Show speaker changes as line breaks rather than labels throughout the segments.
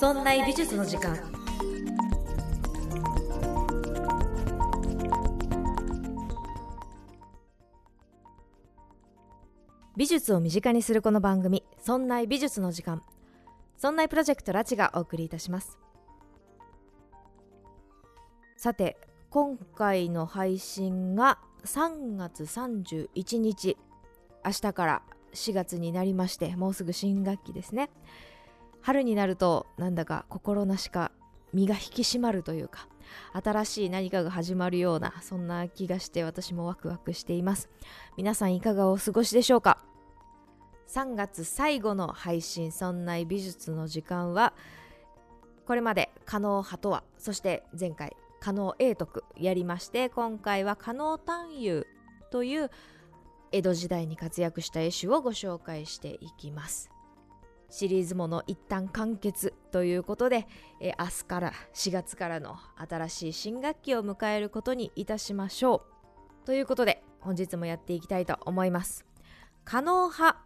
そんな美術の時間。美術を身近にするこの番組「そんな美術の時間」そんなプロジェクトラチがお送りいたします。さて今回の配信が3月31日明日から4月になりましてもうすぐ新学期ですね。春になるとなんだか心なしか身が引き締まるというか新しい何かが始まるようなそんな気がして私もワクワクしています。皆さんいかがお過ごしでしょうか？3月最後の配信「そんな美術の時間は」これまで「可能派とは」そして前回「可能永徳」やりまして今回は「可能探幽」という江戸時代に活躍した絵師をご紹介していきます。シリーズもの一旦完結ということで、え明日から4月からの新しい新学期を迎えることにいたしましょう。ということで本日もやっていきたいと思います。可能派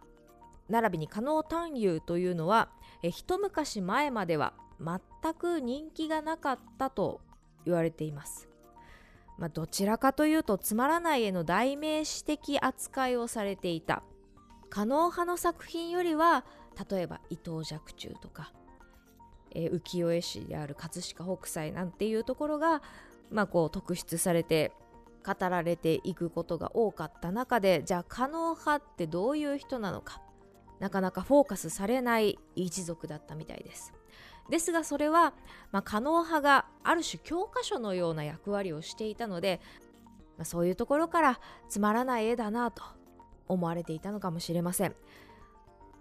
並びに可能探幽というのはえ一昔前までは全く人気がなかったと言われています。まあ、どちらかというとつまらない絵の代名詞的扱いをされていた。可能派の作品よりは例えば伊藤若冲とか、えー、浮世絵師である葛飾北斎なんていうところが、まあ、こう特筆されて語られていくことが多かった中でじゃあ可能派ってどういう人なのかなかなかフォーカスされない一族だったみたいです。ですがそれは、まあ、派がある種教科書のような役割をしていたので、まあ、そういうところからつまらない絵だなと思われていたのかもしれません。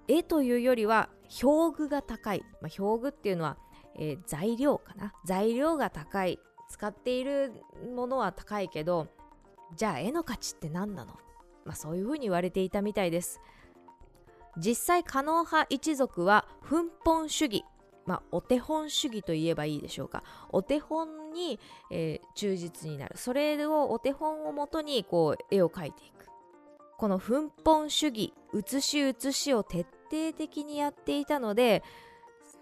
絵というよりは表具が高い、まあ、表具っていうのは、えー、材料かな。材料が高い。使っているものは高いけどじゃあ絵の価値って何なの、まあ、そういうふうに言われていたみたいです。実際可能派一族は奮本主義。まあ、お手本主義と言えばいいでしょうか。お手本に、えー、忠実になる。それをお手本をもとにこう絵を描いていく。この奮本主義写し写しを徹底的にやっていたので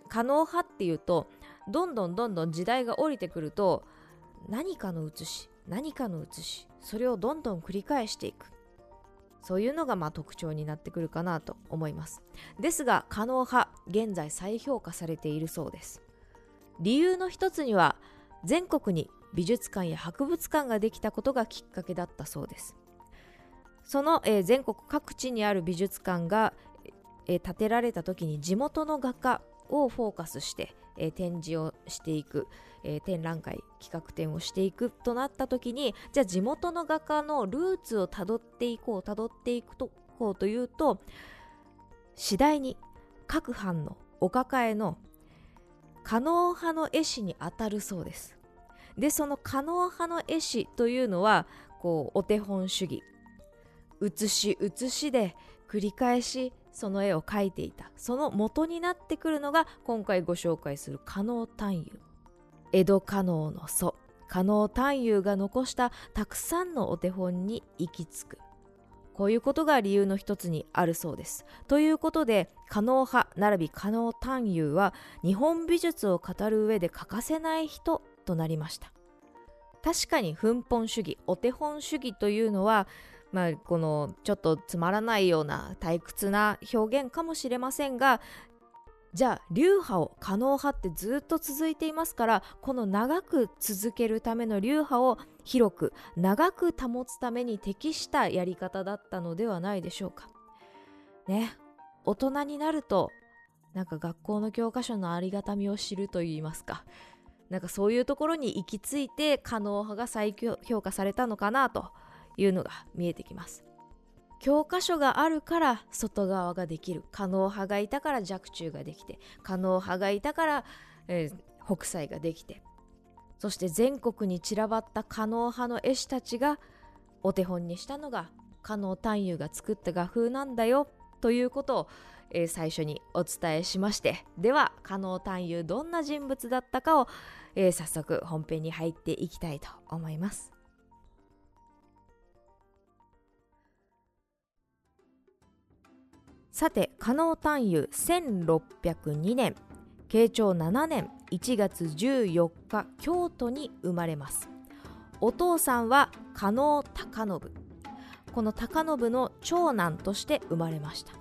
可能派っていうとどんどんどんどん時代が降りてくると何かの写し何かの写しそれをどんどん繰り返していく。そういうのがまあ特徴になってくるかなと思います。ですが可能派現在再評価されているそうです。理由の一つには全国に美術館や博物館ができたことがきっかけだったそうです。その、えー、全国各地にある美術館が、え、建てられた時に地元の画家をフォーカスして、え、展示をしていく、え、展覧会企画展をしていくとなった時にじゃあ地元の画家のルーツをたどっていこうたどっていくとこうというと次第に各藩のお抱えの可能派の絵師にあたるそうです。でその可能派の絵師というのはこうお手本主義。写し写しで繰り返しその絵を描いていた。その元になってくるのが今回ご紹介する加納探幽。江戸加納の祖。加納探幽が残したたくさんのお手本に行き着く。こういうことが理由の一つにあるそうです。ということで加納派並び加納探幽は日本美術を語る上で欠かせない人となりました。確かに奮本主義お手本主義というのはまあ、このちょっとつまらないような退屈な表現かもしれませんがじゃあ流派を可能派ってずっと続いていますからこの長く続けるための流派を広く長く保つために適したやり方だったのではないでしょうか。ね。大人になるとなんか学校の教科書のありがたみを知るといいますか。なんかそういうところに行き着いて可能派が再評価されたのかなと。いうのが見えてきます教科書があるから外側ができる可能派がいたから若冲ができて可能派がいたから、えー、北斎ができてそして全国に散らばった可能派の絵師たちがお手本にしたのが可能探幽が作った画風なんだよということを、えー、最初にお伝えしましてでは可能探幽どんな人物だったかを、えー、早速本編に入っていきたいと思います。さて加納探幽1602年。慶長7年1月14日京都に生まれます。お父さんは加納孝信。この孝信の長男として生まれました。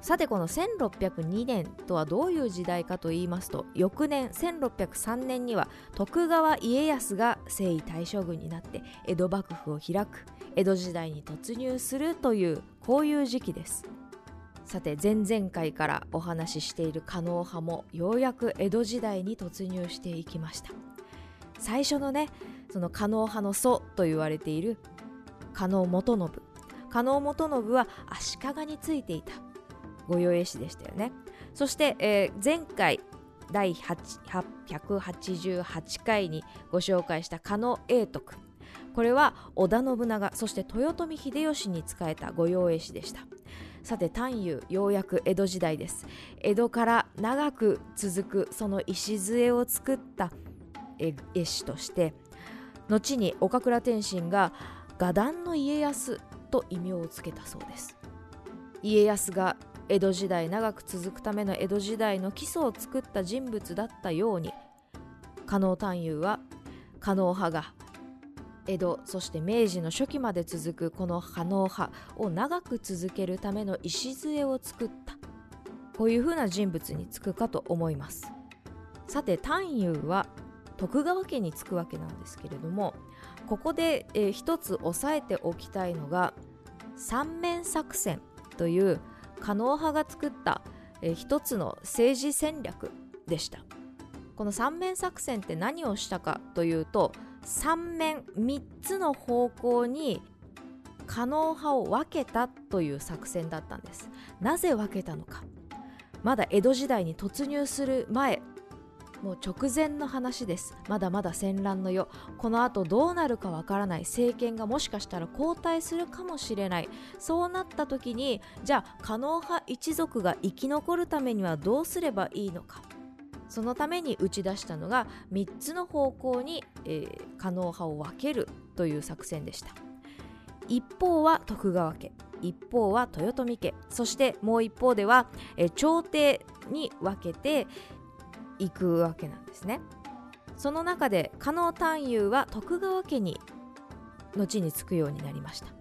さてこの1602年とはどういう時代かと言いますと翌年1603年には徳川家康が征夷大将軍になって江戸幕府を開く江戸時代に突入するというこういう時期です。さて前々回からお話ししている加納派もようやく江戸時代に突入していきました。最初のねその加納派の祖と言われている加納元信。加納元信は足利についていた。御用絵師でしたよね。そして、えー、前回第188回にご紹介した加納永徳。これは織田信長そして豊臣秀吉に仕えた御用絵師でした。さて丹遊ようやく江戸時代です。江戸から長く続くその礎を作った絵師として後に岡倉天心が画壇の家康と異名をつけたそうです。家康が江戸時代長く続くための江戸時代の基礎を作った人物だったように加納探幽は加納派が江戸そして明治の初期まで続くこの加納派を長く続けるための礎を作った。こういうふうな人物につくかと思います。さて探幽は徳川家につくわけなんですけれどもここで、えー、一つ押さえておきたいのが三面作戦という加納派が作った、えー、一つの政治戦略でした。この三面作戦って何をしたかというと三面3つの方向に加納派を分けたという作戦だったんです。なぜ分けたのか。まだ江戸時代に突入する前もう直前の話です。まだまだ戦乱の世。この後どうなるかわからない政権がもしかしたら交代するかもしれない。そうなった時にじゃあ加納派一族が生き残るためにはどうすればいいのか。そのために打ち出したのが3つの方向に、えー、加納派を分けるという作戦でした。一方は徳川家一方は豊臣家そしてもう一方では、えー、朝廷に分けて行くわけなんですね。その中で加納探幽は徳川家に後につくようになりました。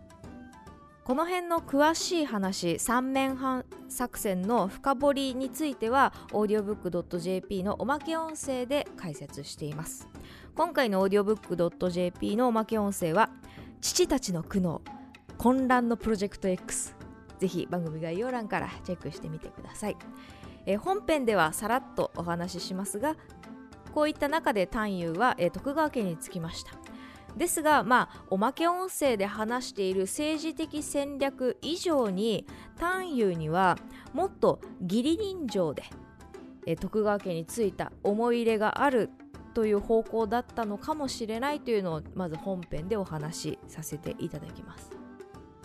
この辺の詳しい話三面半作戦の深掘りについては audiobook.jp のおまけ音声で解説しています。今回の audiobook.jp のおまけ音声は父たちの苦悩混乱のプロジェクト X ぜひ番組概要欄からチェックしてみてください。え本編ではさらっとお話ししますがこういった中で探幽は、え徳川家につきました。ですがまあおまけ音声で話している政治的戦略以上に探幽にはもっと義理人情で、え徳川家についた思い入れがあるという方向だったのかもしれないというのをまず本編でお話しさせていただきます。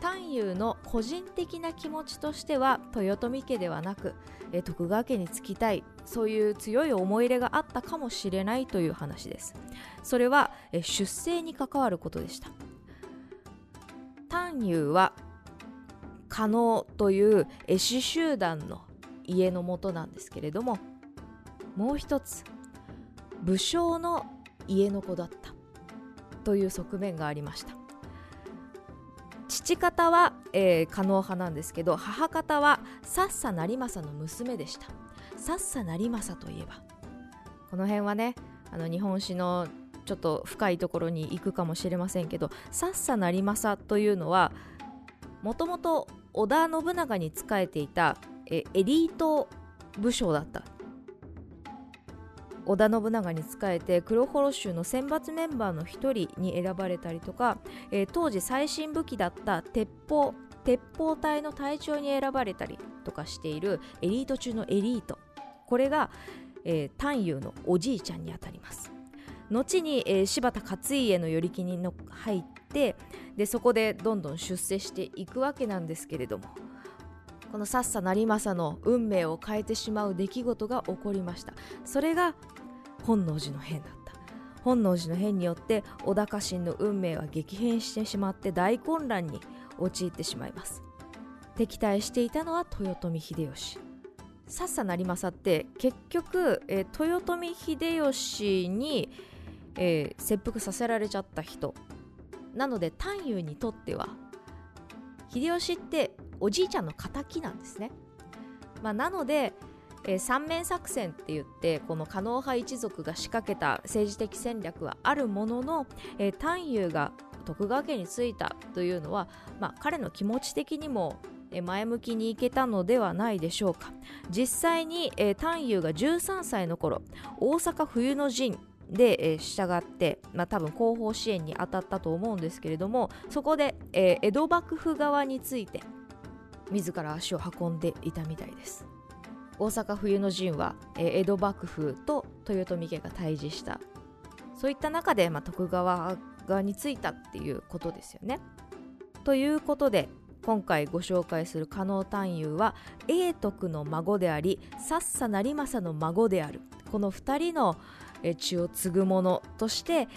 探幽の個人的な気持ちとしては豊臣家ではなくえ徳川家につきたいそういう強い思い入れがあったかもしれないという話です。それは出生に関わることでした。探幽は加納という絵師集団の家のもとなんですけれどももう一つ武将の家の子だった。という側面がありました。父方は、えー、加納派なんですけど母方はさっさ成政の娘でした。さっさ成政といえば。この辺はねあの日本史のちょっと深いところに行くかもしれませんけどさっさ成政というのはもともと織田信長に仕えていたえエリート武将だった。織田信長に仕えて黒幌衆の選抜メンバーの一人に選ばれたりとか、えー、当時最新武器だった鉄砲鉄砲隊の隊長に選ばれたりとかしているエリート中のエリート。これが、えー、丹遊のおじいちゃんにあたります。後に、えー、柴田勝家の与力にの入ってでそこでどんどん出世していくわけなんですけれども。このさっさ成政の運命を変えてしまう出来事が起こりました。それが本能寺の変だった。本能寺の変によって小田家臣の運命は激変してしまって大混乱に陥ってしまいます。敵対していたのは豊臣秀吉。さっさ成政って結局、えー、豊臣秀吉に、えー、切腹させられちゃった人。なので丹羽にとっては秀吉っておじいちゃんの敵なんですね、まあ、なので、えー、三面作戦って言ってこの狩野派一族が仕掛けた政治的戦略はあるものの、えー、丹羽が徳川家に着いたというのは、まあ、彼の気持ち的にも前向きにいけたのではないでしょうか。実際に、えー、丹羽が13歳の頃大阪冬の陣で、えー、従って、まあ、多分後方支援に当たったと思うんですけれどもそこで、えー、江戸幕府側について自ら足を運んでいたみたいです。大阪冬の陣は、えー、江戸幕府と豊臣家が対峙したそういった中で、まあ、徳川側についたっていうことですよね。ということで今回ご紹介する加納探幽は永徳の孫でありさっさ成政の孫であるこの2人の血を継ぐ者として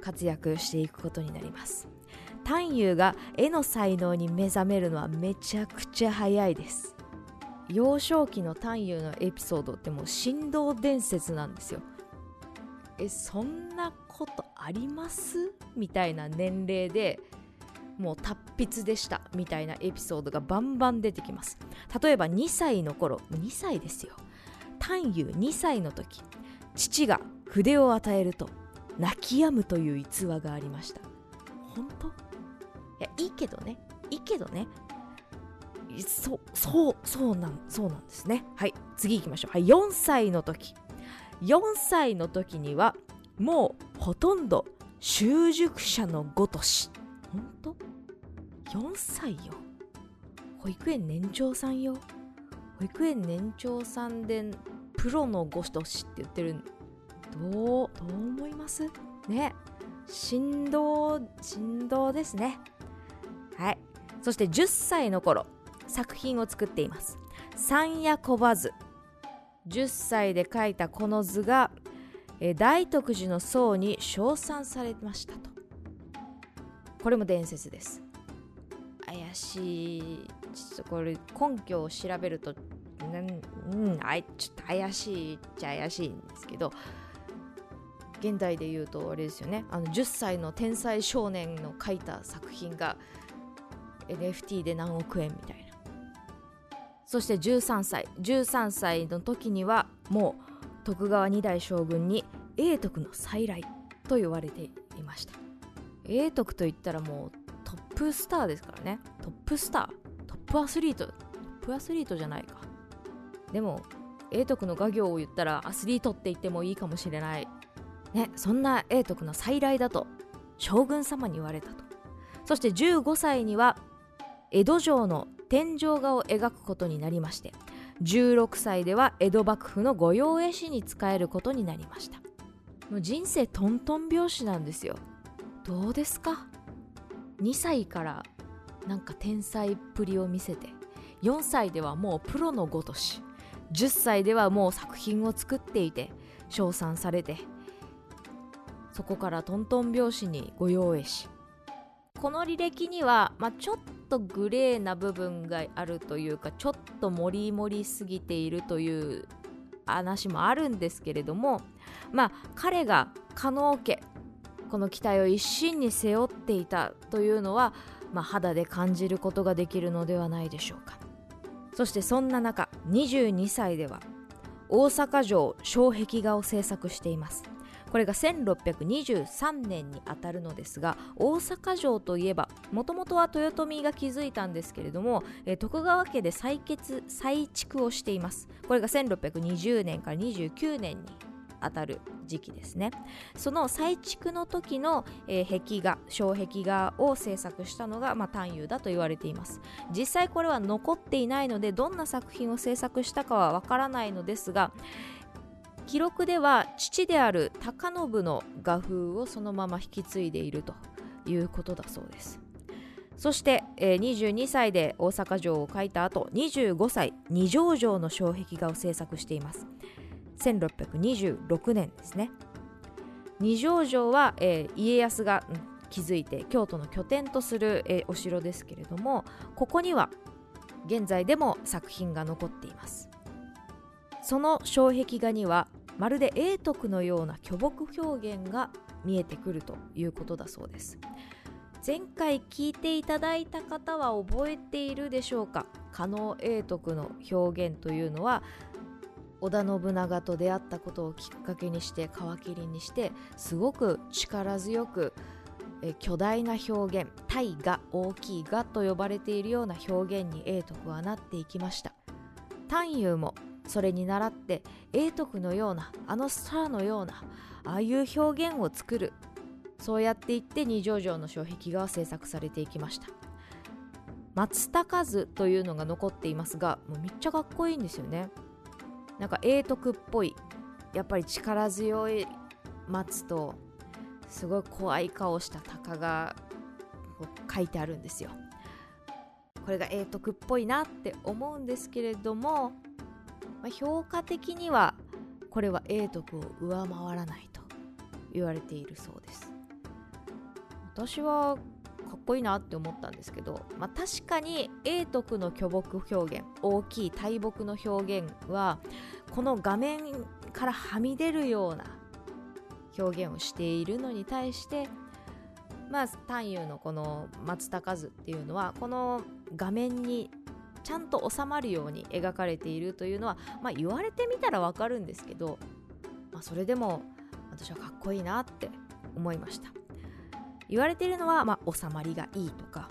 活躍していくことになります。探幽が絵の才能に目覚めるのはめちゃくちゃ早いです。幼少期の探幽のエピソードってもう振動伝説なんですよ。えそんなことあります？みたいな年齢でもう達筆でした。みたいなエピソードがバンバン出てきます。例えば2歳の頃2歳ですよ。単優2歳の時。父が筆を与えると泣き止むという逸話がありました。本当？いやいいけどね。いいけどね。そうそうそうなんそうなんですね。はい次行きましょう。はい4歳の時。4歳の時にはもうほとんど習熟者のごとし。本当？4歳よ。保育園年長さんよ。保育園年長さんでプロのごとしって言ってるどうどう思います？ね。振動振動ですね。はい。そして10歳の頃作品を作っています。三夜こばず。10歳で描いたこの図が大徳寺の僧に称賛されましたと。これも伝説です。怪しい。ちょっとこれ根拠を調べるとうんあいちょっと怪しいっちゃ怪しいんですけど現代で言うとあれですよね。あの10歳の天才少年の書いた作品が NFT で何億円みたいな。そして13歳13歳の時にはもう徳川二代将軍に永徳の再来と言われていました。永徳といったらもうトップスターですからね。トップスター。トップアスリート。トップアスリートじゃないか。でも永徳の画業を言ったらアスリートって言ってもいいかもしれない。ねそんな永徳の再来だと将軍様に言われたと。そして15歳には江戸城の天井画を描くことになりまして16歳では江戸幕府の御用絵師に仕えることになりました。もう人生トントン拍子なんですよ。どうですか？2歳からなんか天才っぷりを見せて4歳ではもうプロのごとし。10歳ではもう作品を作っていて称賛されてそこからトントン拍子に御用絵師この履歴には、まあ、ちょっとグレーな部分があるというかちょっとモリモリすぎているという話もあるんですけれどもまあ彼が加納家この期待を一身に背負っていたというのは、まあ、肌で感じることができるのではないでしょうか。そしてそんな中22歳では大阪城障壁画を制作しています。これが1623年にあたるのですが大阪城といえばもともとは豊臣が築いたんですけれども、徳川家で再建再築をしています。これが1620年から29年にあたる時期ですね。その再築の時の、えー、壁画障壁画を制作したのが、まあ、単だと言われています。実際これは残っていないのでどんな作品を制作したかはわからないのですが記録では父である高信の画風をそのまま引き継いでいるということだそうです。そして、えー、22歳で大阪城を描いた後25歳二条城の障壁画を制作しています。1626年ですね。二条城は、えー、家康が、うん、築いて京都の拠点とする、えー、お城ですけれどもここには現在でも作品が残っています。その障壁画にはまるで永徳のような巨木表現が見えてくるということだそうです。前回聞いていただいた方は覚えているでしょうか？加納永徳の表現というのは織田信長と出会ったことをきっかけにして皮切りにしてすごく力強くえ巨大な表現大が大きいがと呼ばれているような表現に永徳はなっていきました。探幽もそれに倣って永徳のようなあのスターのようなああいう表現を作る。そうやっていって二条城の障壁画は制作されていきました。松高図というのが残っていますがもうめっちゃかっこいいんですよね。なんか永徳っぽい。やっぱり力強い松とすごい怖い顔した鷹が書いてあるんですよ。これが永徳っぽいなって思うんですけれども、まあ、評価的にはこれは永徳を上回らないと言われているそうです。私はかっこいいなって思ったんですけど、まあ、確かに永徳の巨木表現大きい大木の表現はこの画面からはみ出るような表現をしているのに対してまあ単遊のこの松高図っていうのはこの画面にちゃんと収まるように描かれているというのは、まあ、言われてみたらわかるんですけど、まあ、それでも私はかっこいいなって思いました。言われているのは、まあ、収まりがいいとか、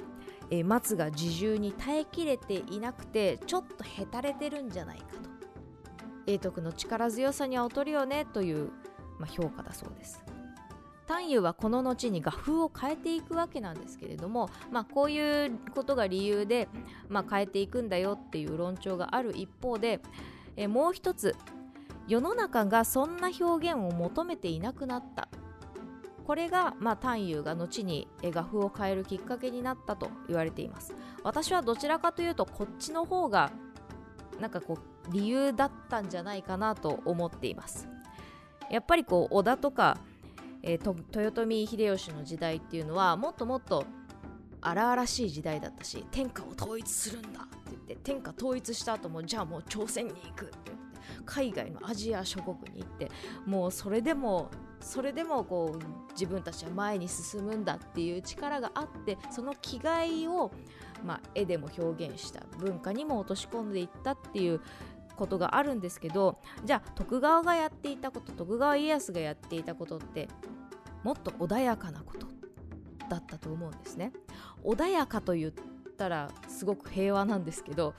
えー、松が自重に耐えきれていなくてちょっとへたれてるんじゃないかと。永徳の力強さには劣るよねという、まあ、評価だそうです。単遊はこの後に画風を変えていくわけなんですけれども、まあ、こういうことが理由で、まあ、変えていくんだよっていう論調がある一方でえもう一つ世の中がそんな表現を求めていなくなった。これが、まあ、単遊が後に画風を変えるきっかけになったと言われています。私はどちらかというとこっちの方がなんかこう理由だったんじゃないかなと思っています。やっぱりこう織田とかえー、豊臣秀吉の時代っていうのはもっともっと荒々しい時代だったし天下を統一するんだって言って天下統一した後もじゃあもう朝鮮に行くって言って海外のアジア諸国に行ってもうそれでもそれでもこう自分たちは前に進むんだっていう力があってその気概を、まあ、絵でも表現した文化にも落とし込んでいったっていうことがあるんですけどじゃあ徳川がやっていたこと徳川家康がやっていたことってもっと穏やかなことだったと思うんですね。穏やかと言ったらすごく平和なんですけど、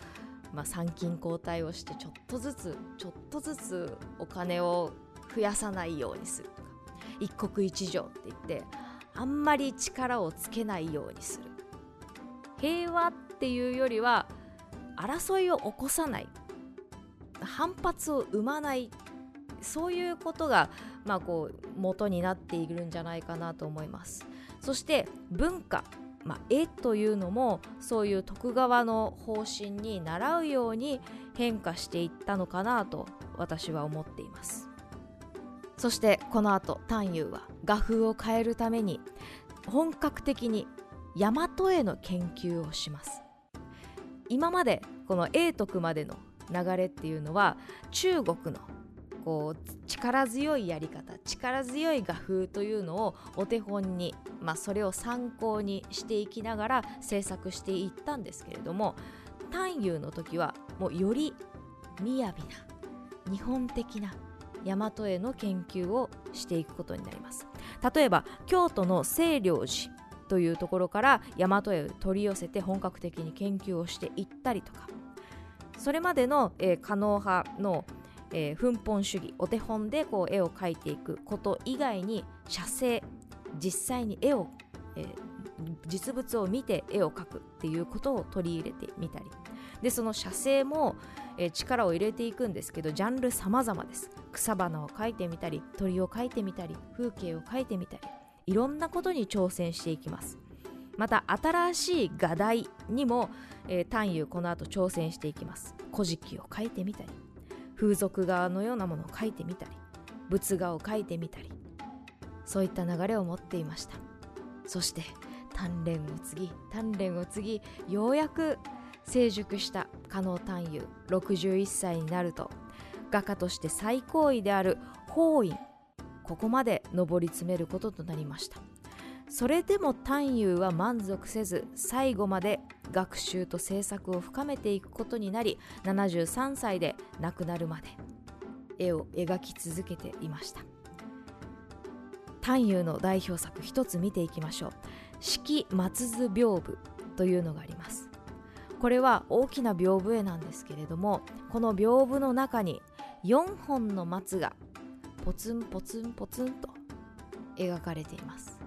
まあ、参勤交代をしてちょっとずつちょっとずつお金を増やさないようにする。一国一城って言ってあんまり力をつけないようにする。平和っていうよりは争いを起こさない。反発を生まない。そういうことが、まあ、こう元になっているんじゃないかなと思います。そして文化、まあ、絵というのもそういう徳川の方針に倣うように変化していったのかなと私は思っています。そしてこの後丹遊は画風を変えるために本格的に大和絵の研究をします。今までこの永徳までの流れっていうのは中国のこう力強いやり方力強い画風というのをお手本に、まあ、それを参考にしていきながら制作していったんですけれども単遊の時はもうより雅な日本的な大和絵の研究をしていくことになります。例えば京都の清涼寺というところから大和絵を取り寄せて本格的に研究をしていったりとか。それまでの、えー、可能派の、えー、奮本主義お手本でこう絵を描いていくこと以外に写生実際に絵を、えー、実物を見て絵を描くっていうことを取り入れてみたり。でその写生も、えー、力を入れていくんですけどジャンル様々です。草花を描いてみたり鳥を描いてみたり風景を描いてみたりいろんなことに挑戦していきます。また新しい画題にも、えー、単遊この後挑戦していきます。古事記を書いてみたり風俗画のようなものを書いてみたり仏画を書いてみたりそういった流れを持っていました。そして鍛錬を継ぎ鍛錬を継ぎようやく成熟した加納単遊61歳になると画家として最高位である法院ここまで上り詰めることとなりました。それでも探幽は満足せず最後まで学習と制作を深めていくことになり73歳で亡くなるまで絵を描き続けていました。探幽の代表作一つ見ていきましょう「四季松図屏風」というのがあります。これは大きな屏風絵なんですけれどもこの屏風の中に4本の松がポツンポツンポツンと描かれています。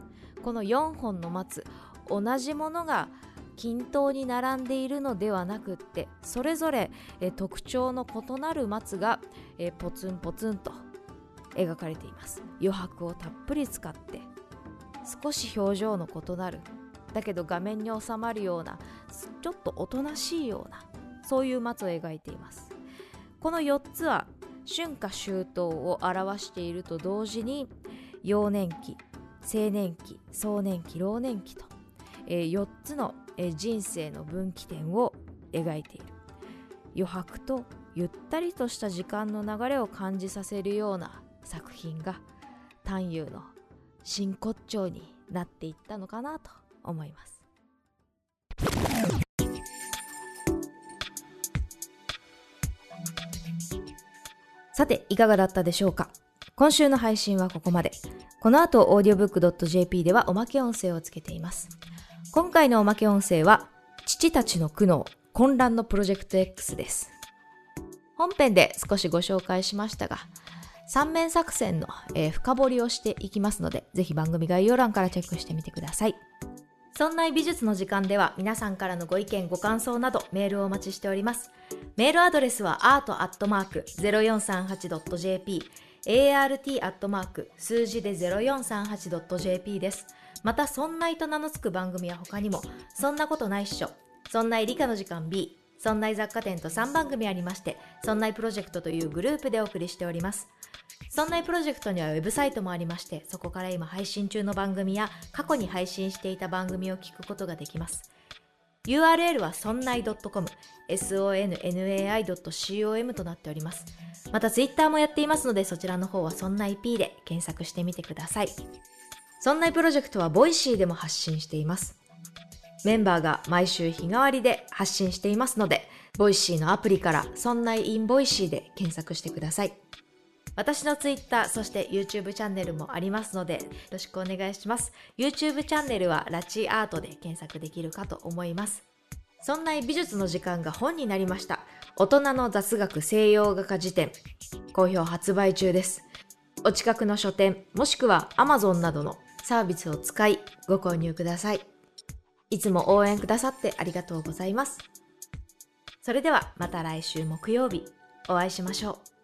この4本の松同じものが均等に並んでいるのではなくってそれぞれえ特徴の異なる松がえポツンポツンと描かれています。余白をたっぷり使って少し表情の異なるだけど画面に収まるようなちょっとおとなしいようなそういう松を描いています。この4つは春夏秋冬を表していると同時に幼年期青年期壮年期老年期と、えー、4つの、えー、人生の分岐点を描いている。余白とゆったりとした時間の流れを感じさせるような作品が探幽の真骨頂になっていったのかなと。思います。さていかがだったでしょうか？今週の配信はここまで。この後 audiobook.jp ではおまけ音声をつけています。今回のおまけ音声は父たちの苦悩混乱のプロジェクト X です。本編で少しご紹介しましたが三面作戦の、えー、深掘りをしていきますのでぜひ番組概要欄からチェックしてみてください。そんな美術の時間では皆さんからのご意見ご感想などメールをお待ちしておりますメールアドレスは art.0438.jp art. 数字で 0438.jp です。また、そんないと名の付く番組は他にも、そんなことないっしょ、そんない理科の時間 B、そんない雑貨店と3番組ありまして、そんなプロジェクトというグループでお送りしております。そんなプロジェクトにはウェブサイトもありまして、そこから今配信中の番組や過去に配信していた番組を聞くことができます。URL はそんない .com、sonnai.com となっております。また Twitter もやっていますので、そちらの方はそんない P で検索してみてください。そんないプロジェクトはボイシーでも発信しています。メンバーが毎週日替わりで発信していますので、ボイシーのアプリからそんなインボイシーで検索してください。私の Twitter、そして YouTube チャンネルもありますので、よろしくお願いします。YouTube チャンネルはラチアートで検索できるかと思います。そんな美術の時間が本になりました。大人の雑学西洋画家辞典。好評発売中です。お近くの書店、もしくは Amazon などのサービスを使いご購入ください。いつも応援くださってありがとうございます。それではまた来週木曜日お会いしましょう。